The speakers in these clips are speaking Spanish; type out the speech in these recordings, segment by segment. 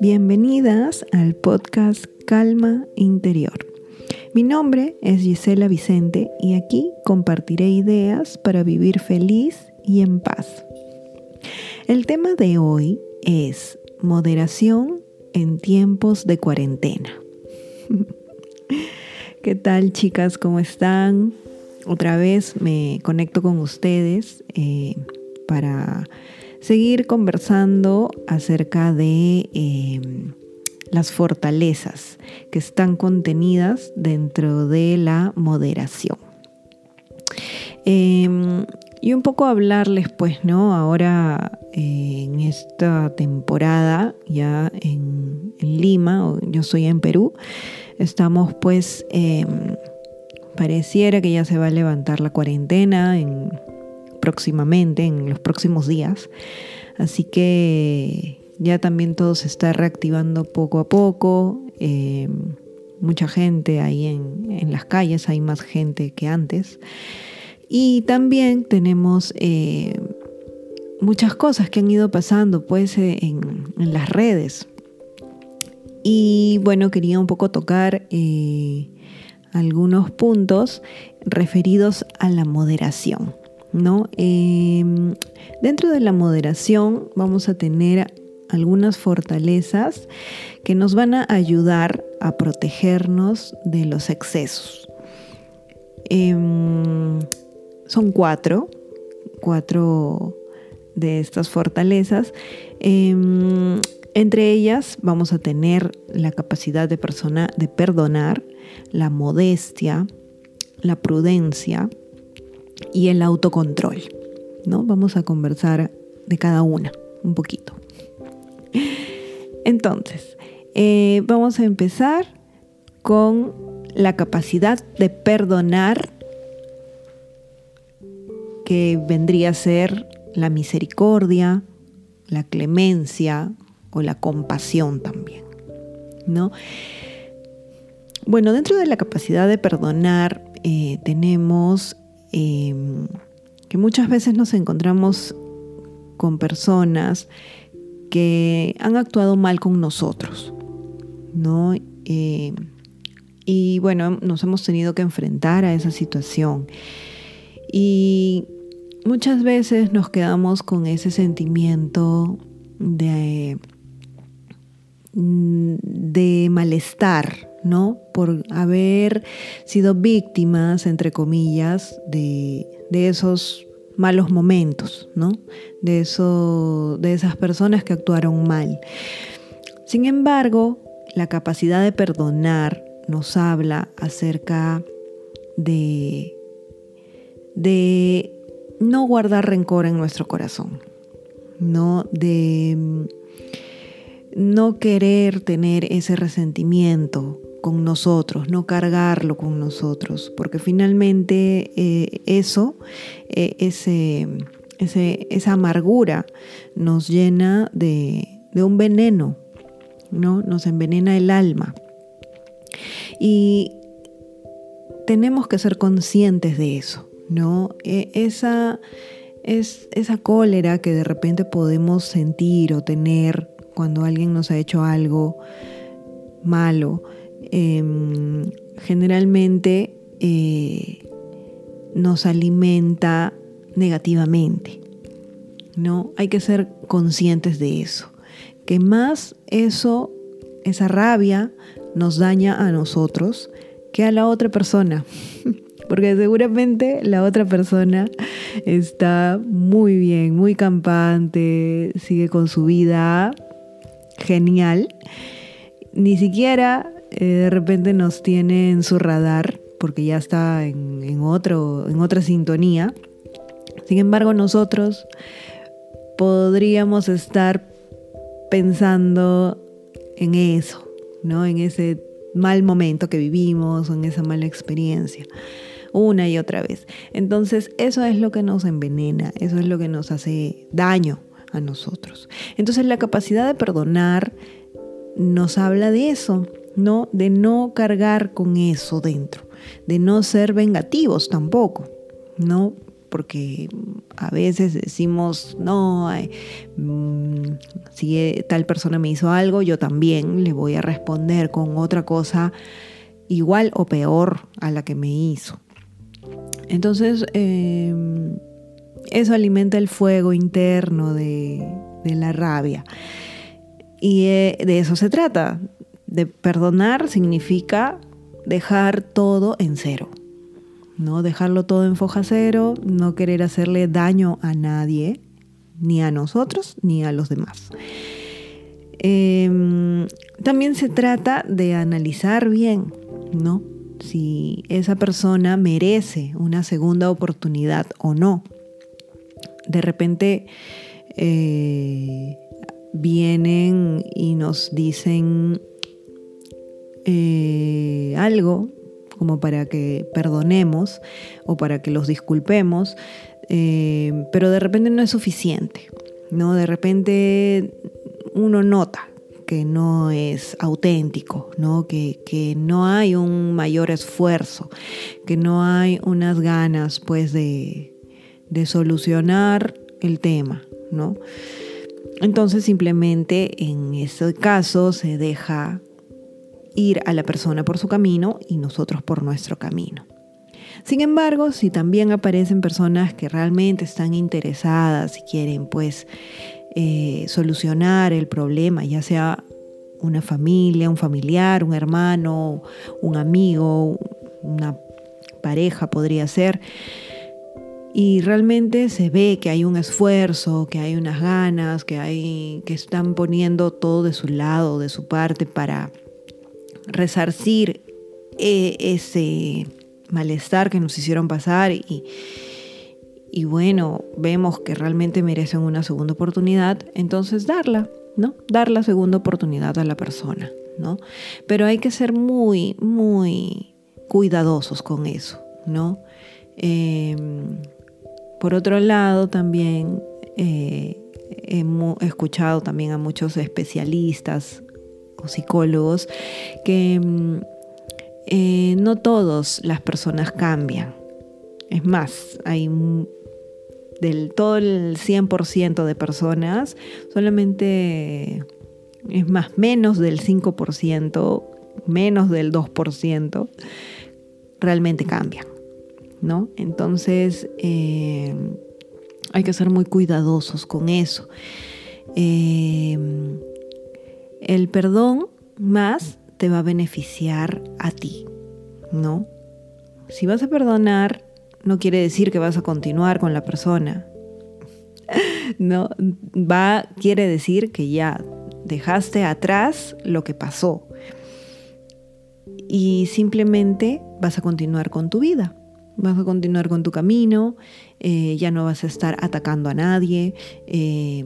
Bienvenidas al podcast Calma Interior. Mi nombre es Gisela Vicente y aquí compartiré ideas para vivir feliz y en paz. El tema de hoy es moderación en tiempos de cuarentena. ¿Qué tal chicas? ¿Cómo están? Otra vez me conecto con ustedes eh, para seguir conversando acerca de em, las fortalezas que están contenidas dentro de la moderación. Em, y un poco hablarles, pues, ¿no? Ahora eh, en esta temporada, ya en, Lima, yo soy en Perú, estamos pues, em, pareciera que ya se va a levantar la cuarentena en próximamente, en los próximos días. Así que ya también todo se está reactivando poco a poco. Eh, mucha gente ahí en, las calles, hay más gente que antes. Y también tenemos eh, muchas cosas que han ido pasando pues eh, en, las redes. Y bueno, quería un poco tocar algunos puntos referidos a la moderación. ¿no? Em, dentro de la moderación vamos a tener algunas fortalezas que nos van a ayudar a protegernos de los excesos. Em, son cuatro, cuatro de estas fortalezas. Em, entre ellas vamos a tener la capacidad de, persona, de perdonar, la modestia, la prudencia, y el autocontrol. ¿no? Vamos a conversar de cada una un poquito. Entonces, eh, vamos a empezar con la capacidad de perdonar que vendría a ser la misericordia, la clemencia o la compasión también, ¿no? Bueno, dentro de la capacidad de perdonar eh, tenemos Em, que muchas veces nos encontramos con personas que han actuado mal con nosotros, ¿no? Em, y bueno, nos hemos tenido que enfrentar a esa situación. Y muchas veces nos quedamos con ese sentimiento de, de malestar, ¿no? Por haber sido víctimas, entre comillas, de, esos malos momentos, ¿no? De, de esas personas que actuaron mal. Sin embargo, la capacidad de perdonar nos habla acerca de, de no guardar rencor en nuestro corazón, ¿no? De no querer tener ese resentimiento con nosotros, no cargarlo con nosotros, porque finalmente eh, eso, eh, ese, esa amargura nos llena de, un veneno, ¿no? Nos envenena el alma. Y tenemos que ser conscientes de eso, ¿no? E, esa, es, esa cólera que de repente podemos sentir o tener cuando alguien nos ha hecho algo malo, Em, generalmente eh, nos alimenta negativamente. ¿no? Hay que ser conscientes de eso. Que más eso, esa rabia, nos daña a nosotros que a la otra persona. Porque seguramente la otra persona está muy bien, muy campante, sigue con su vida genial. Ni siquiera eh, de repente nos tiene en su radar porque ya está en, otro, en otra sintonía. Sin embargo, nosotros podríamos estar pensando en eso, ¿no? En ese mal momento que vivimos en esa mala experiencia una y otra vez. Entonces, eso es lo que nos envenena, eso es lo que nos hace daño a nosotros. Entonces, la capacidad de perdonar nos habla de eso, ¿no? De no cargar con eso dentro, de no ser vengativos tampoco, ¿no? porque a veces decimos, no, mm, si tal persona me hizo algo, yo también le voy a responder con otra cosa igual o peor a la que me hizo. Entonces, em, eso alimenta el fuego interno de, la rabia. Y eh, de eso se trata. De perdonar significa dejar todo en cero. ¿no? Dejarlo todo en foja cero, no querer hacerle daño a nadie, ni a nosotros, ni a los demás. Em, también se trata de analizar bien, ¿no? Si esa persona merece una segunda oportunidad o no. De repente eh, vienen y nos dicen eh, algo como para que perdonemos o para que los disculpemos, eh, pero de repente no es suficiente, ¿no? De repente uno nota que no es auténtico, ¿no? Que, que, no hay un mayor esfuerzo, que no hay unas ganas pues de, de solucionar el tema, ¿no? Entonces simplemente en ese caso se deja ir a la persona por su camino y nosotros por nuestro camino. Sin embargo, si también aparecen personas que realmente están interesadas y quieren pues eh, solucionar el problema, ya sea una familia, un familiar, un hermano, un amigo, una pareja podría ser, y realmente se ve que hay un esfuerzo, que hay unas ganas, que hay que están poniendo todo de su lado, de su parte para resarcir eh, ese malestar que nos hicieron pasar y, y bueno, vemos que realmente merecen una segunda oportunidad, entonces darla, ¿no? Dar la segunda oportunidad a la persona, ¿no? Pero hay que ser muy, muy cuidadosos con eso, ¿no? Em, por otro lado, también eh, he escuchado también a muchos especialistas o psicólogos que mm, eh, no todas las personas cambian. Es más, hay del todo el 100% de personas, solamente es más, menos del 5%, menos del 2% realmente cambian. ¿No? Entonces eh, hay que ser muy cuidadosos con eso. Eh, el perdón más te va a beneficiar a ti, ¿no? Si vas a perdonar, no quiere decir que vas a continuar con la persona. No, va, quiere decir que ya dejaste atrás lo que pasó y simplemente vas a continuar con tu vida vas a continuar con tu camino, eh, ya no vas a estar atacando a nadie, eh,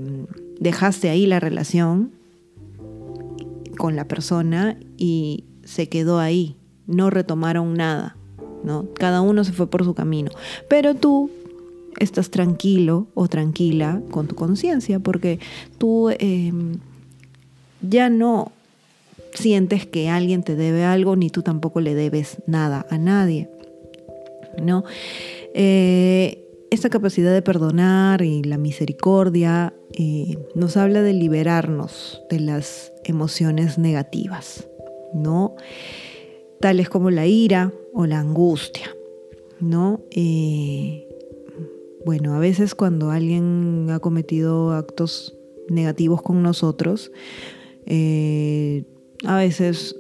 dejaste ahí la relación con la persona y se quedó ahí, no retomaron nada, ¿no? Cada uno se fue por su camino, pero tú estás tranquilo o tranquila con tu conciencia porque tú em, ya no sientes que alguien te debe algo ni tú tampoco le debes nada a nadie. ¿No? Eh, esta capacidad de perdonar y la misericordia eh, nos habla de liberarnos de las emociones negativas, ¿no? Tales como la ira o la angustia, ¿no? Eh, bueno, a veces cuando alguien ha cometido actos negativos con nosotros, a veces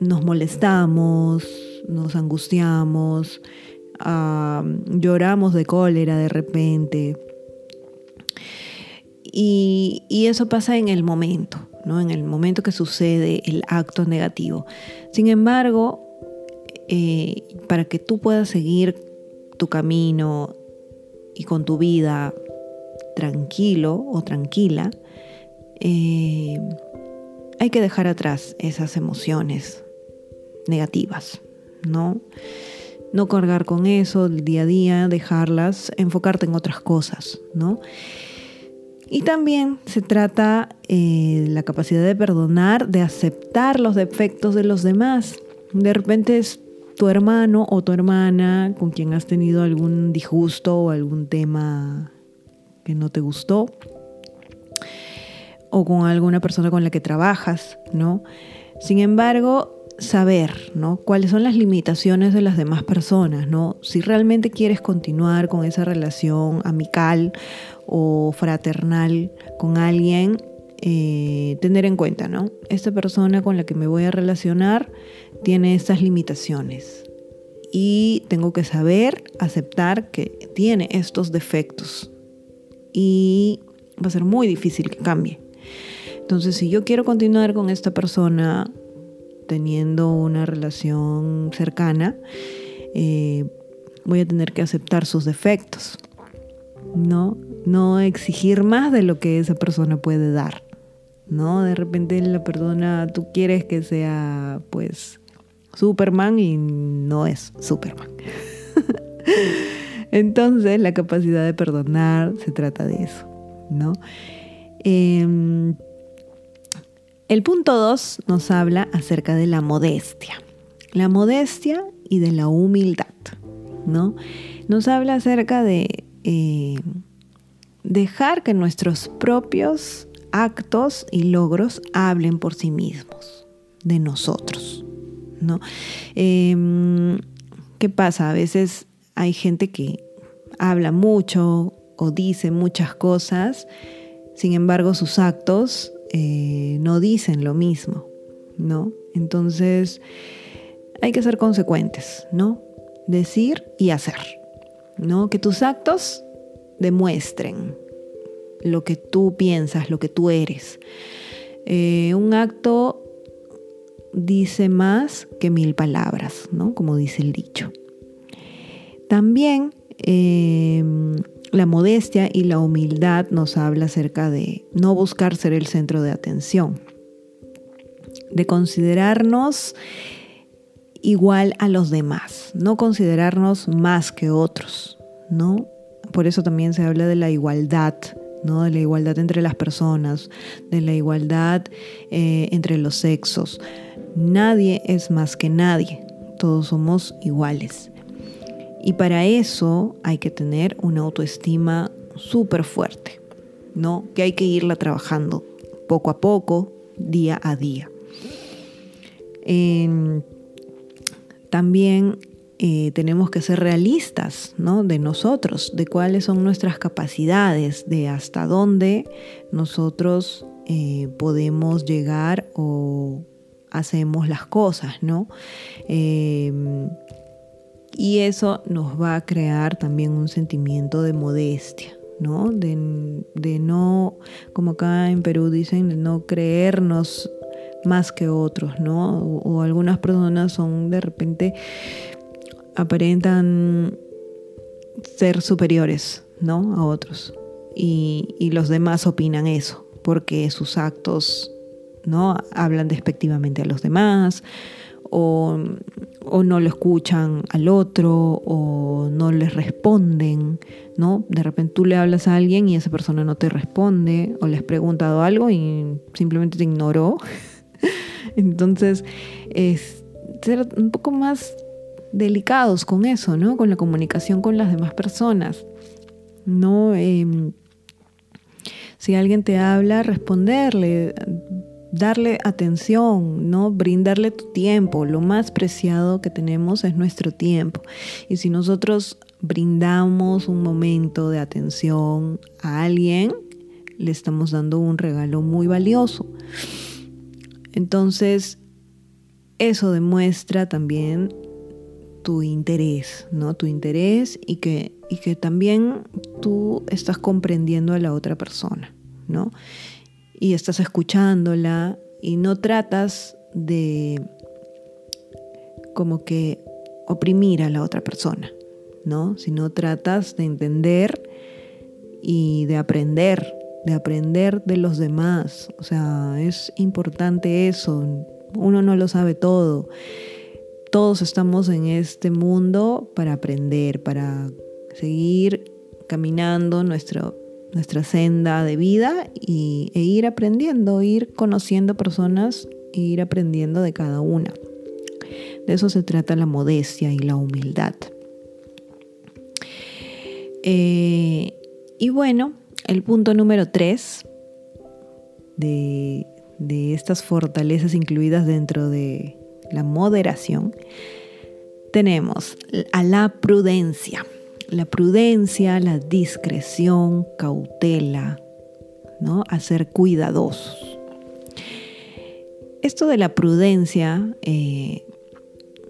nos molestamos, nos angustiamos, lloramos de cólera de repente. Y, eso pasa en el momento, ¿no? en el momento que sucede el acto negativo. Sin embargo, eh, para que tú puedas seguir tu camino y con tu vida tranquilo o tranquila, eh, hay que dejar atrás esas emociones negativas. ¿No? No cargar con eso el día a día, dejarlas, enfocarte en otras cosas, ¿no? Y también se trata eh, la capacidad de perdonar, de aceptar los defectos de los demás. De repente tu hermano o tu hermana con quien has tenido algún disgusto o algún tema que no te gustó o con alguna persona con la que trabajas, ¿no? Sin embargo, saber, ¿no? Cuáles son las limitaciones de las demás personas, ¿no? Si realmente quieres continuar con esa relación amical o fraternal con alguien, eh, tener en cuenta, ¿no? Esta persona con la que me voy a relacionar tiene estas limitaciones y tengo que saber aceptar que tiene estos defectos y va a ser muy difícil que cambie. Entonces, si yo quiero continuar con esta persona teniendo una relación cercana, eh, voy a tener que aceptar sus defectos, ¿no? No exigir más de lo que esa persona puede dar, ¿no? De repente la persona, tú quieres que sea, pues, Superman y no es Superman. Entonces, la capacidad de perdonar se trata de eso, ¿no? Em, el punto 2 nos habla acerca de la modestia. La modestia y de la humildad, ¿no? Nos habla acerca de eh, dejar que nuestros propios actos y logros hablen por sí mismos, de nosotros, ¿no? Em, ¿Qué pasa? A veces hay gente que habla mucho o dice muchas cosas, sin embargo sus actos eh, no dicen lo mismo, ¿no? Entonces hay que ser consecuentes, ¿no? Decir y hacer, ¿no? Que tus actos demuestren lo que tú piensas, lo que tú eres. Eh, un acto dice más que mil palabras, ¿no? Como dice el dicho. También eh, la modestia y la humildad nos habla acerca de no buscar ser el centro de atención, de considerarnos igual a los demás, no considerarnos más que otros, ¿no? Por eso también se habla de la igualdad, ¿no? De la igualdad entre las personas, de la igualdad eh, entre los sexos. Nadie es más que nadie, todos somos iguales. Y para eso hay que tener una autoestima súper fuerte, ¿no? Que hay que irla trabajando poco a poco, día a día. también eh, tenemos que ser realistas, ¿no? De nosotros, de cuáles son nuestras capacidades, de hasta dónde nosotros eh, podemos llegar o hacemos las cosas, ¿no? Em, y eso nos va a crear también un sentimiento de modestia, ¿no? De, no, como acá en Perú dicen, de no creernos más que otros, ¿no? O, algunas personas son de repente aparentan ser superiores, ¿no? A otros. Y, y los demás opinan eso, porque sus actos, ¿no? Hablan despectivamente a los demás o, no lo escuchan al otro o no les responden, ¿no? De repente tú le hablas a alguien y esa persona no te responde o le has preguntado algo y simplemente te ignoró. Entonces, es ser un poco más delicados con eso, ¿no? Con la comunicación con las demás personas. No, em, si alguien te habla, responderle, darle atención, ¿no? Brindarle tu tiempo. Lo más preciado que tenemos es nuestro tiempo. Y si nosotros brindamos un momento de atención a alguien, le estamos dando un regalo muy valioso. Entonces, eso demuestra también tu interés, ¿no? Tu interés y que, y que también tú estás comprendiendo a la otra persona, ¿no? Y estás escuchándola y no tratas de como que oprimir a la otra persona, ¿no? Sino tratas de entender y de aprender, de aprender de los demás. O sea, es importante eso. Uno no lo sabe todo. Todos estamos en este mundo para aprender, para seguir caminando nuestro nuestra senda de vida y, e ir aprendiendo, ir conociendo personas e ir aprendiendo de cada una. De eso se trata la modestia y la humildad. Eh, y bueno, el punto número tres de, de estas fortalezas incluidas dentro de la moderación, tenemos a la prudencia. La prudencia, la discreción, cautela, ¿no? A ser cuidadosos. Esto de la prudencia eh,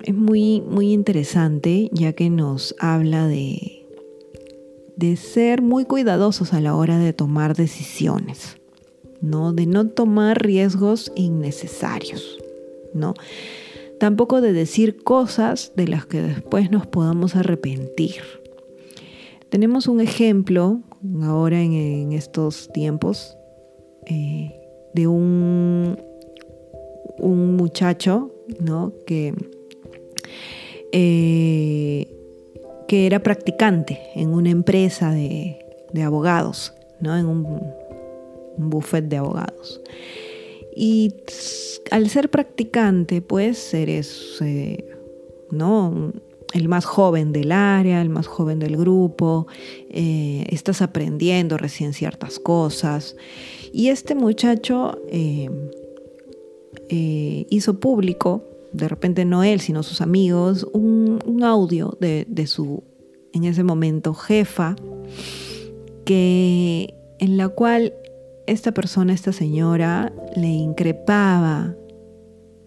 es muy, muy interesante ya que nos habla de, de ser muy cuidadosos a la hora de tomar decisiones, ¿no? De no tomar riesgos innecesarios, ¿no? Tampoco de decir cosas de las que después nos podamos arrepentir. Tenemos un ejemplo ahora en, estos tiempos eh, de un, muchacho ¿no? que, eh, que era practicante en una empresa de, abogados, ¿no? en un, un buffet de abogados. Y al ser practicante, pues eres, eh, ¿no? El más joven del área, el más joven del grupo, eh, estás aprendiendo recién ciertas cosas. Y este muchacho eh, hizo público, de repente no él, sino sus amigos, un, audio de, de su, en ese momento, jefa, que, en la cual esta persona, esta señora, le increpaba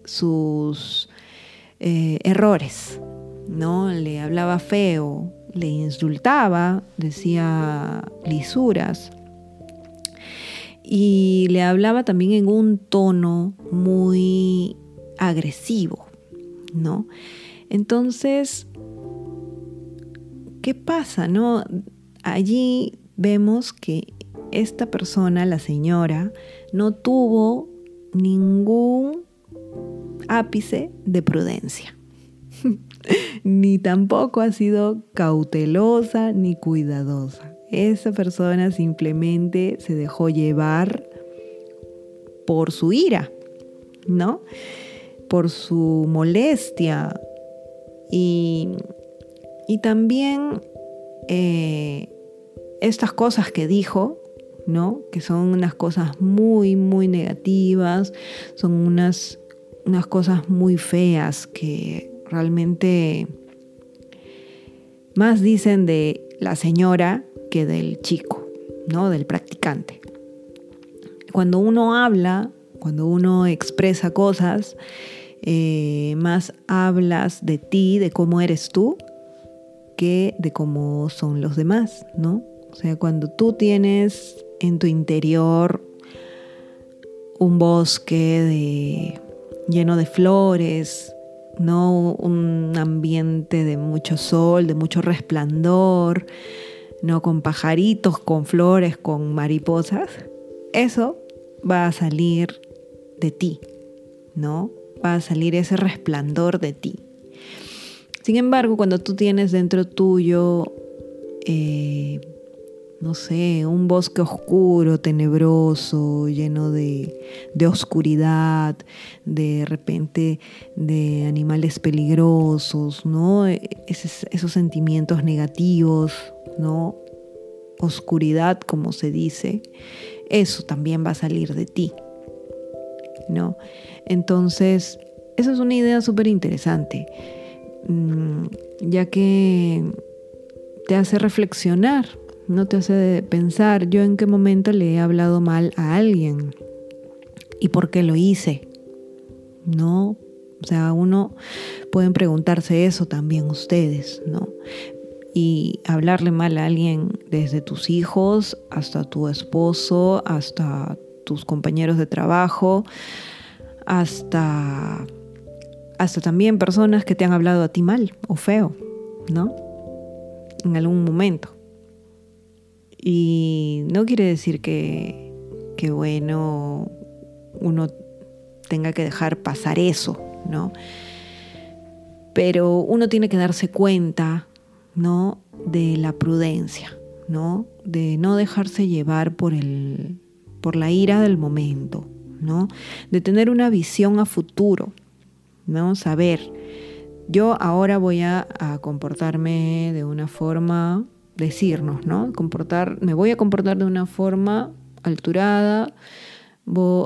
sus eh, errores, ¿no? Le hablaba feo, le insultaba, decía lisuras y le hablaba también en un tono muy agresivo, ¿no? Entonces, ¿qué pasa, no? Allí vemos que esta persona, la señora, no tuvo ningún ápice de prudencia. ni tampoco ha sido cautelosa ni cuidadosa. Esa persona simplemente se dejó llevar por su ira, ¿no? Por su molestia. Y, también eh, estas cosas que dijo ¿no? Que son unas cosas muy, muy negativas, son unas, unas cosas muy feas que realmente más dicen de la señora que del chico, ¿no? Del practicante. Cuando uno habla, cuando uno expresa cosas, eh, más hablas de ti, de cómo eres tú, que de cómo son los demás, ¿no? O sea, cuando tú tienes en tu interior un bosque lleno de flores, ¿no? Un ambiente de mucho sol, de mucho resplandor, ¿no? Con pajaritos, con flores, con mariposas. Eso va a salir de ti, ¿no? Va a salir ese resplandor de ti. Sin embargo, cuando tú tienes dentro tuyo eh, no sé, un bosque oscuro, tenebroso, lleno de, oscuridad, de repente de animales peligrosos, ¿no? esos sentimientos negativos, ¿no? Oscuridad, como se dice, eso también va a salir de ti, ¿no? Entonces, eso es una idea súper interesante, mm, ya que te hace reflexionar no te hace pensar yo en qué momento le he hablado mal a alguien y por qué lo hice. No, o sea, uno pueden preguntarse eso también ustedes, ¿no? Y hablarle mal a alguien desde tus hijos hasta tu esposo, hasta tus compañeros de trabajo, hasta hasta también personas que te han hablado a ti mal o feo, ¿no? En algún momento. Y no quiere decir que, que bueno, uno tenga que dejar pasar eso, ¿no? Pero uno tiene que darse cuenta, ¿no? De la prudencia, ¿no? De no dejarse llevar por, el, por la ira del momento, ¿no? De tener una visión a futuro, ¿no? Saber yo ahora voy a, comportarme de una forma, decirnos, ¿no? Comportar, me voy a comportar de una forma alturada,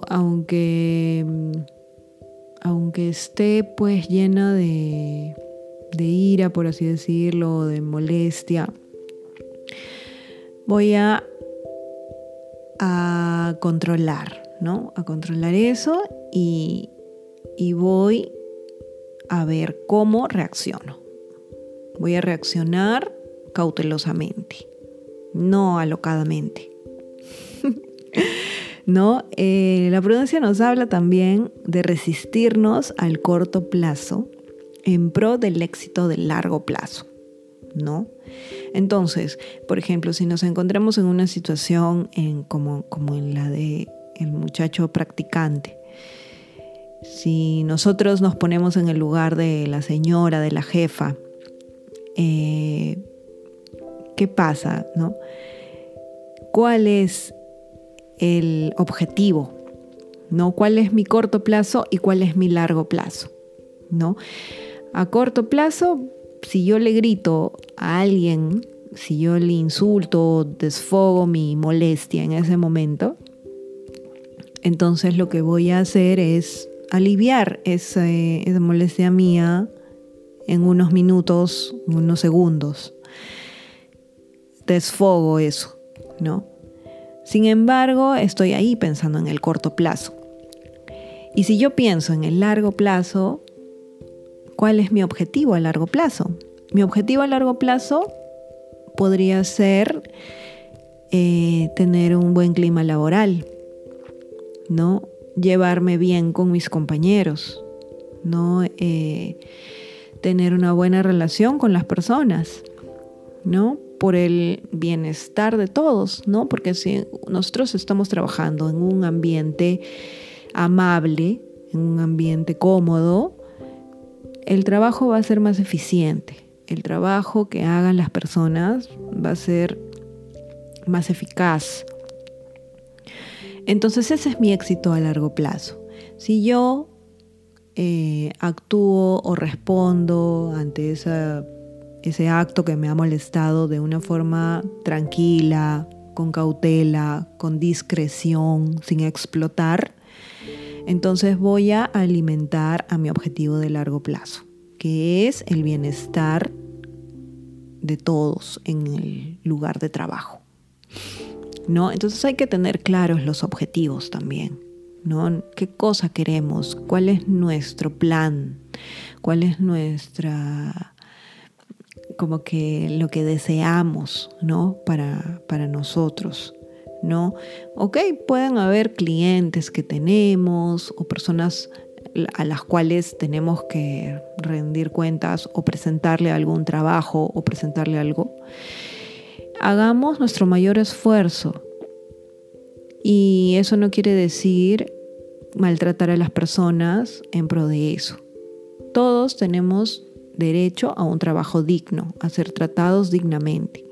aunque, aunque esté pues llena de, de ira, por así decirlo, de molestia, voy a, a controlar, ¿no? A controlar eso y, y voy a ver cómo reacciono. Voy a reaccionar cautelosamente, no alocadamente. ¿No? Eh, la prudencia nos habla también de resistirnos al corto plazo en pro del éxito del largo plazo. ¿No? Entonces, por ejemplo, si nos encontramos en una situación en, como, como en la de el muchacho practicante, si nosotros nos ponemos en el lugar de la señora, de la jefa, eh, ¿qué pasa? No? ¿Cuál es el objetivo? ¿No? ¿Cuál es mi corto plazo y cuál es mi largo plazo? ¿No? A corto plazo, si yo le grito a alguien, si yo le insulto, desfogo mi molestia en ese momento, entonces lo que voy a hacer es aliviar esa, molestia mía en unos minutos, unos segundos. Desfogo eso, ¿no? Sin embargo, estoy ahí pensando en el corto plazo. Y si yo pienso en el largo plazo, ¿cuál es mi objetivo a largo plazo? Mi objetivo a largo plazo podría ser eh, tener un buen clima laboral, ¿no? llevarme bien con mis compañeros, ¿no? Eh, tener una buena relación con las personas, ¿no? Por el bienestar de todos, ¿no? Porque si nosotros estamos trabajando en un ambiente amable, en un ambiente cómodo, el trabajo va a ser más eficiente. El trabajo que hagan las personas va a ser más eficaz, entonces ese es mi éxito a largo plazo. Si yo eh, actúo o respondo ante ese acto que me ha molestado de una forma tranquila, con cautela, con discreción, sin explotar, entonces voy a alimentar a mi objetivo de largo plazo, que es el bienestar de todos en el lugar de trabajo. ¿no? Entonces hay que tener claros los objetivos también, ¿no? ¿Qué cosa queremos? ¿Cuál es nuestro plan? ¿Cuál es nuestra como que lo que deseamos, ¿no? Para, para nosotros, ¿no? Ok, pueden haber clientes que tenemos o personas a las cuales tenemos que rendir cuentas o presentarle algún trabajo o presentarle algo hagamos nuestro mayor esfuerzo. Y eso no quiere decir maltratar a las personas en pro de eso. Todos tenemos derecho a un trabajo digno, a ser tratados dignamente.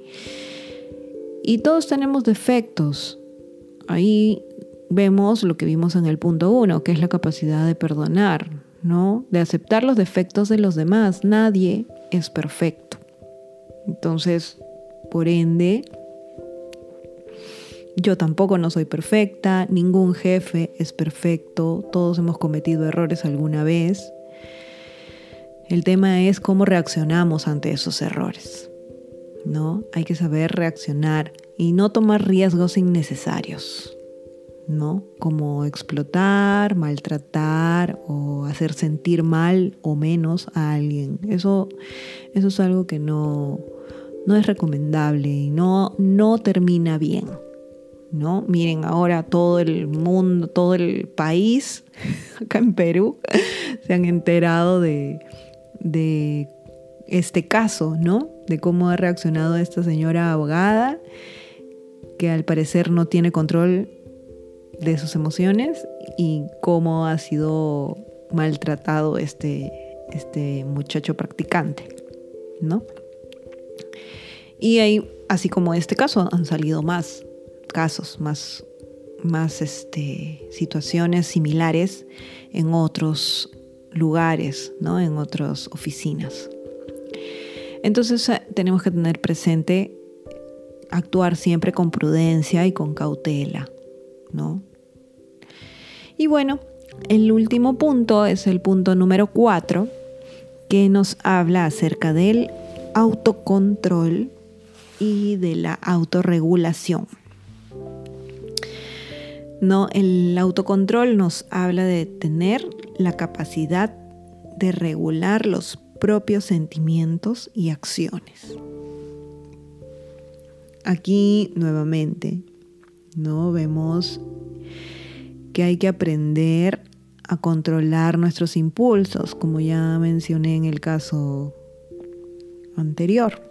Y todos tenemos defectos. Ahí vemos lo que vimos en el punto uno, que es la capacidad de perdonar, ¿no? De aceptar los defectos de los demás. Nadie es perfecto. Entonces, por ende, yo tampoco no soy perfecta, ningún jefe es perfecto, todos hemos cometido errores alguna vez. El tema es cómo reaccionamos ante esos errores. ¿No? Hay que saber reaccionar y no tomar riesgos innecesarios. ¿No? Como explotar, maltratar o hacer sentir mal o menos a alguien. Eso, eso es algo que no, no es recomendable y no, no termina bien. ¿no? Miren, ahora todo el mundo, todo el país, acá en Perú, se han enterado de, de este caso, ¿no? De cómo ha reaccionado esta señora abogada, que al parecer no tiene control de sus emociones y cómo ha sido maltratado este, este muchacho practicante, ¿no? Y ahí, así como este caso, han salido más casos, más, más este, situaciones similares en otros lugares, ¿no? en otras oficinas. Entonces eh, tenemos que tener presente actuar siempre con prudencia y con cautela, ¿no? Y bueno, el último punto es el punto número 4, que nos habla acerca del autocontrol y de la autorregulación. No, el autocontrol nos habla de tener la capacidad de regular los propios sentimientos y acciones. Aquí nuevamente, ¿no? Vemos que hay que aprender a controlar nuestros impulsos, como ya mencioné en el caso anterior.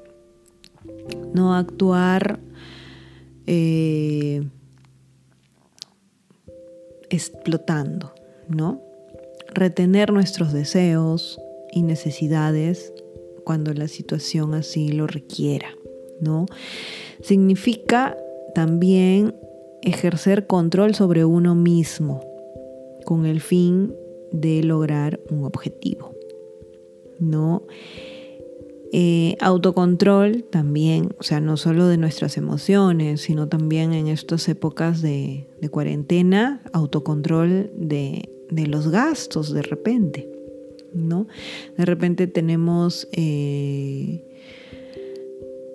No actuar eh, explotando, ¿no? Retener nuestros deseos y necesidades cuando la situación así lo requiera, ¿no? Significa también ejercer control sobre uno mismo con el fin de lograr un objetivo. ¿No? Eh, autocontrol también, o sea, no solo de nuestras emociones, sino también en estas épocas de, cuarentena, autocontrol de, los gastos de repente, ¿no? De repente tenemos eh,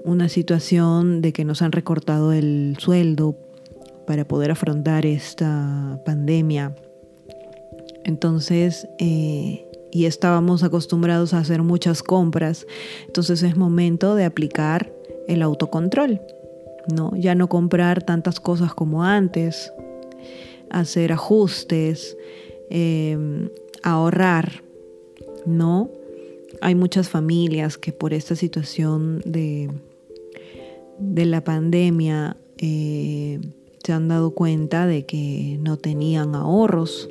una situación de que nos han recortado el sueldo para poder afrontar esta pandemia. Entonces, eh, y estábamos acostumbrados a hacer muchas compras, entonces es momento de aplicar el autocontrol, ¿no? Ya no comprar tantas cosas como antes, hacer ajustes, em, ahorrar, ¿no? Hay muchas familias que por esta situación de, de la pandemia eh, se han dado cuenta de que no tenían ahorros.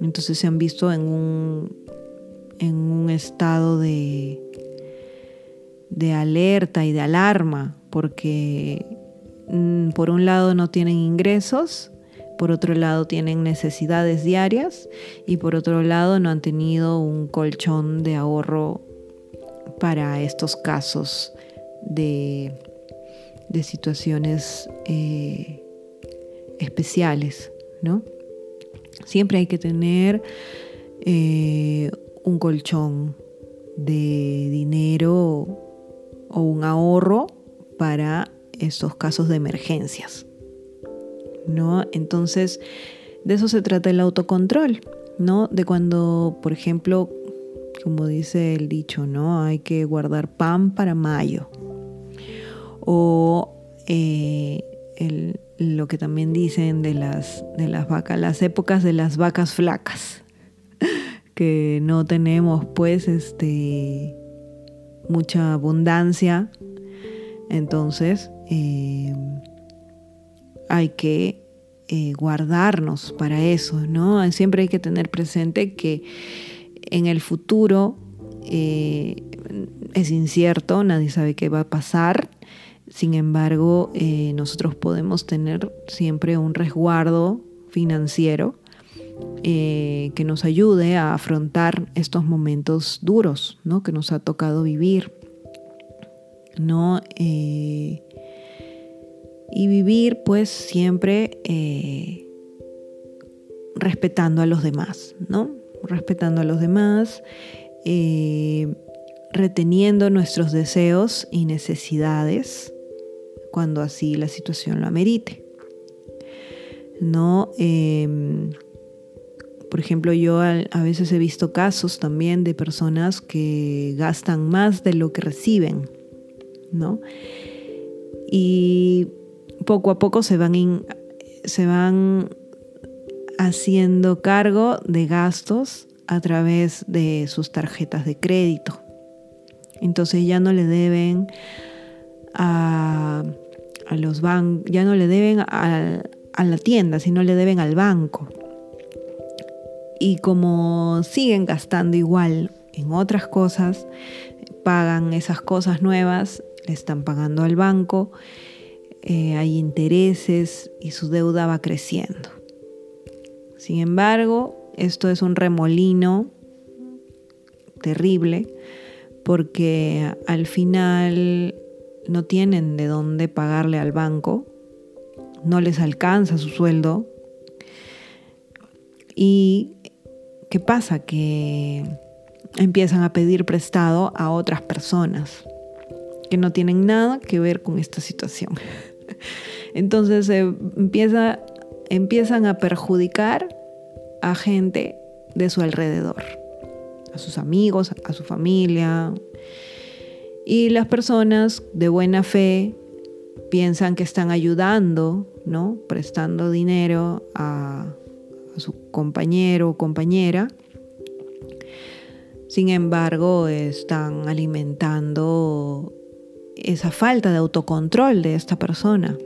Entonces se han visto en un, en un estado de, de alerta y de alarma, porque mm, por un lado no tienen ingresos, por otro lado tienen necesidades diarias y por otro lado no han tenido un colchón de ahorro para estos casos de, de situaciones eh, especiales, ¿no? Siempre hay que tener eh, un colchón de dinero o un ahorro para estos casos de emergencias, ¿no? Entonces, de eso se trata el autocontrol, ¿no? De cuando, por ejemplo, como dice el dicho, ¿no? Hay que guardar pan para mayo. O eh, el, lo que también dicen de las, de las vacas, las épocas de las vacas flacas, que no tenemos pues este, mucha abundancia, entonces eh, hay que eh, guardarnos para eso, ¿no? Siempre hay que tener presente que en el futuro eh, es incierto, nadie sabe qué va a pasar sin embargo, eh, nosotros podemos tener siempre un resguardo financiero eh, que nos ayude a afrontar estos momentos duros ¿no? que nos ha tocado vivir. ¿no? Y vivir pues siempre respetando a los demás, ¿no? Respetando a los demás, reteniendo nuestros deseos y necesidades, cuando así la situación lo amerite. ¿No? Em, por ejemplo, yo a, veces he visto casos también de personas que gastan más de lo que reciben, ¿no? Y poco a poco se van, se van haciendo cargo de gastos a través de sus tarjetas de crédito. Entonces ya no le deben a los bancos, ya no le deben a, la tienda, sino le deben al banco. Y como siguen gastando igual en otras cosas, pagan esas cosas nuevas, le están pagando al banco, eh, hay intereses y su deuda va creciendo. Sin embargo, esto es un remolino terrible porque al final no tienen de dónde pagarle al banco, no les alcanza su sueldo. ¿Y qué pasa? Que empiezan a pedir prestado a otras personas que no tienen nada que ver con esta situación. Entonces empieza, empiezan a perjudicar a gente de su alrededor, a sus amigos, a su familia. Y las personas de buena fe piensan que están ayudando, ¿no? Prestando dinero a, su compañero o compañera. Sin embargo, están alimentando esa falta de autocontrol de esta persona,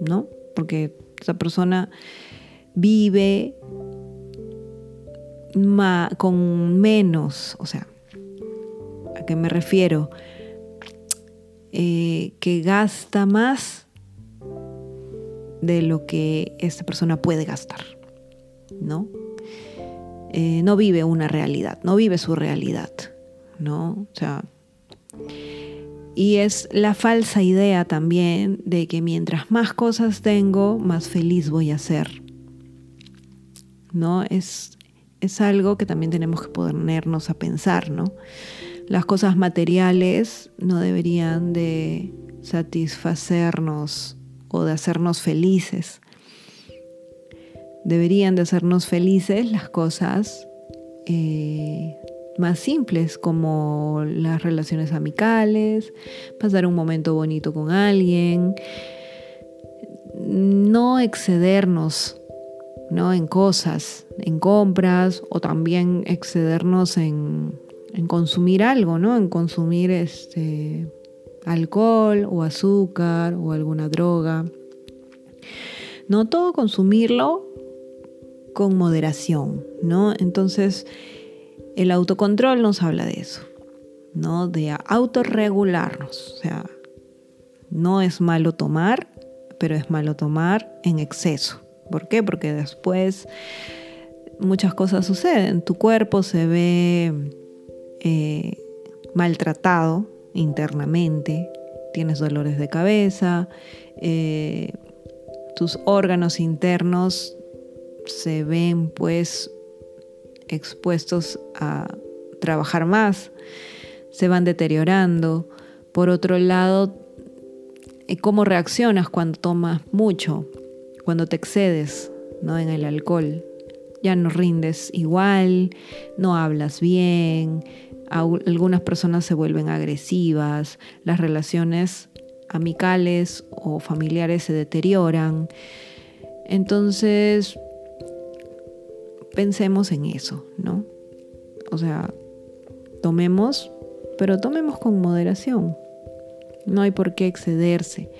¿no? Porque esa persona vive con menos, o sea, ¿a qué me refiero? Eh, que gasta más de lo que esta persona puede gastar, ¿no? Eh, no vive una realidad, no vive su realidad, ¿no? O sea, y es la falsa idea también de que mientras más cosas tengo, más feliz voy a ser. ¿No? Es, es algo que también tenemos que ponernos a pensar, ¿no? Las cosas materiales no deberían de satisfacernos o de hacernos felices. Deberían de hacernos felices las cosas eh, más simples como las relaciones amicales, pasar un momento bonito con alguien, no excedernos ¿no? en cosas, en compras o también excedernos en, consumir algo, ¿no? en consumir este, alcohol o azúcar o alguna droga. No todo consumirlo con moderación, ¿no? Entonces, el autocontrol nos habla de eso, ¿no? De autorregularnos. O sea, no es malo tomar, pero es malo tomar en exceso. ¿Por qué? Porque después muchas cosas suceden. Tu cuerpo se ve eh, maltratado internamente, tienes dolores de cabeza, eh, tus órganos internos se ven pues expuestos a trabajar más, se van deteriorando. Por otro lado, eh, cómo reaccionas cuando tomas mucho, cuando te excedes ¿no? en el alcohol. Ya no rindes igual, no hablas bien, algunas personas se vuelven agresivas, las relaciones amicales o familiares se deterioran. Entonces, pensemos en eso, ¿no? O sea, tomemos, pero tomemos con moderación. No hay por qué excederse,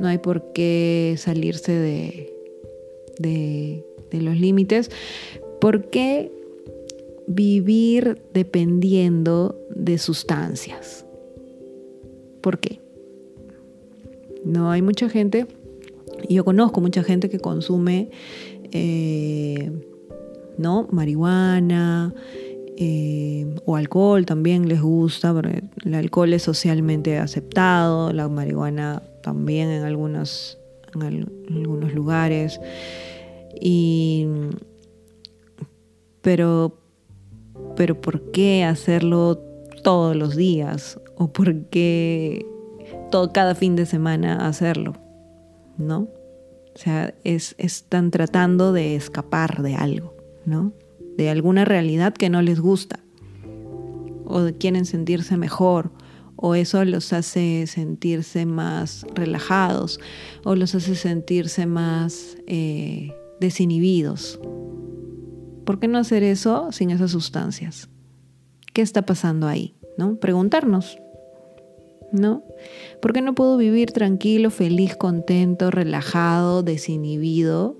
no hay por qué salirse de, de, los límites. ¿Por qué vivir dependiendo de sustancias? ¿Por qué? No hay mucha gente, yo conozco mucha gente que consume eh, ¿no? Marihuana eh, o alcohol también les gusta, pero el alcohol es socialmente aceptado, la marihuana también en, algunos, en, algunos lugares. Y, pero, pero ¿por qué hacerlo todos los días? ¿O por qué todo, cada fin de semana hacerlo? ¿No? O sea, es, están tratando de escapar de algo. ¿no? De alguna realidad que no les gusta o quieren sentirse mejor o eso los hace sentirse más relajados o los hace sentirse más eh, desinhibidos. ¿Por qué no hacer eso sin esas sustancias? ¿Qué está pasando ahí? ¿No? Preguntarnos. ¿No? ¿Por qué no puedo vivir tranquilo, feliz, contento, relajado, desinhibido,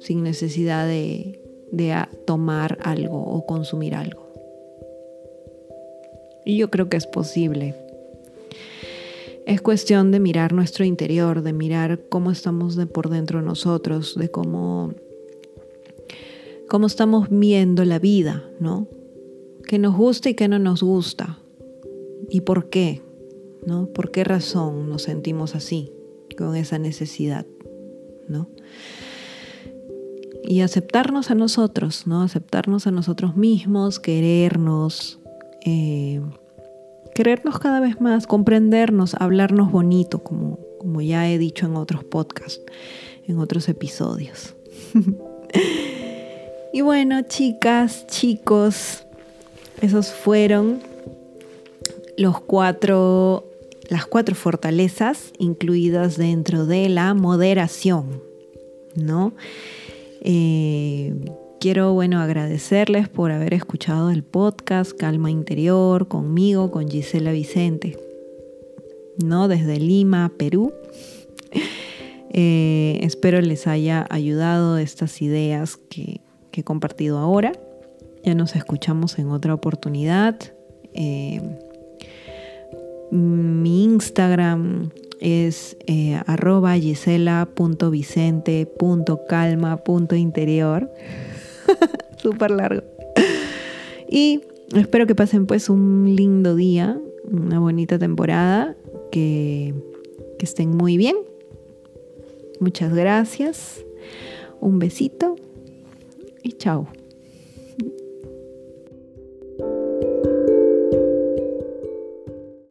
sin necesidad de de tomar algo o consumir algo. Y yo creo que es posible. Es cuestión de mirar nuestro interior, de mirar cómo estamos de por dentro nosotros, de cómo, cómo estamos viendo la vida, ¿no? qué nos gusta y qué no nos gusta. ¿Y por qué? ¿No? ¿Por qué razón nos sentimos así, con esa necesidad? ¿No? Y aceptarnos a nosotros, ¿no? Aceptarnos a nosotros mismos, querernos, eh, querernos cada vez más, comprendernos, hablarnos bonito, como, como ya he dicho en otros podcasts, en otros episodios. y bueno, chicas, chicos, esos fueron los cuatro, las cuatro fortalezas incluidas dentro de la moderación, ¿no? Eh, quiero, bueno, agradecerles por haber escuchado el podcast Calma Interior conmigo, con Gisela Vicente, ¿no? Desde Lima, Perú. Eh, espero les haya ayudado estas ideas que, he compartido ahora. Ya nos escuchamos en otra oportunidad. Eh, mi Instagram es eh, arroba gisela.vicente.calma.interior. Súper largo. Y espero que pasen pues un lindo día, una bonita temporada, que, que estén muy bien. Muchas gracias. Un besito y chao.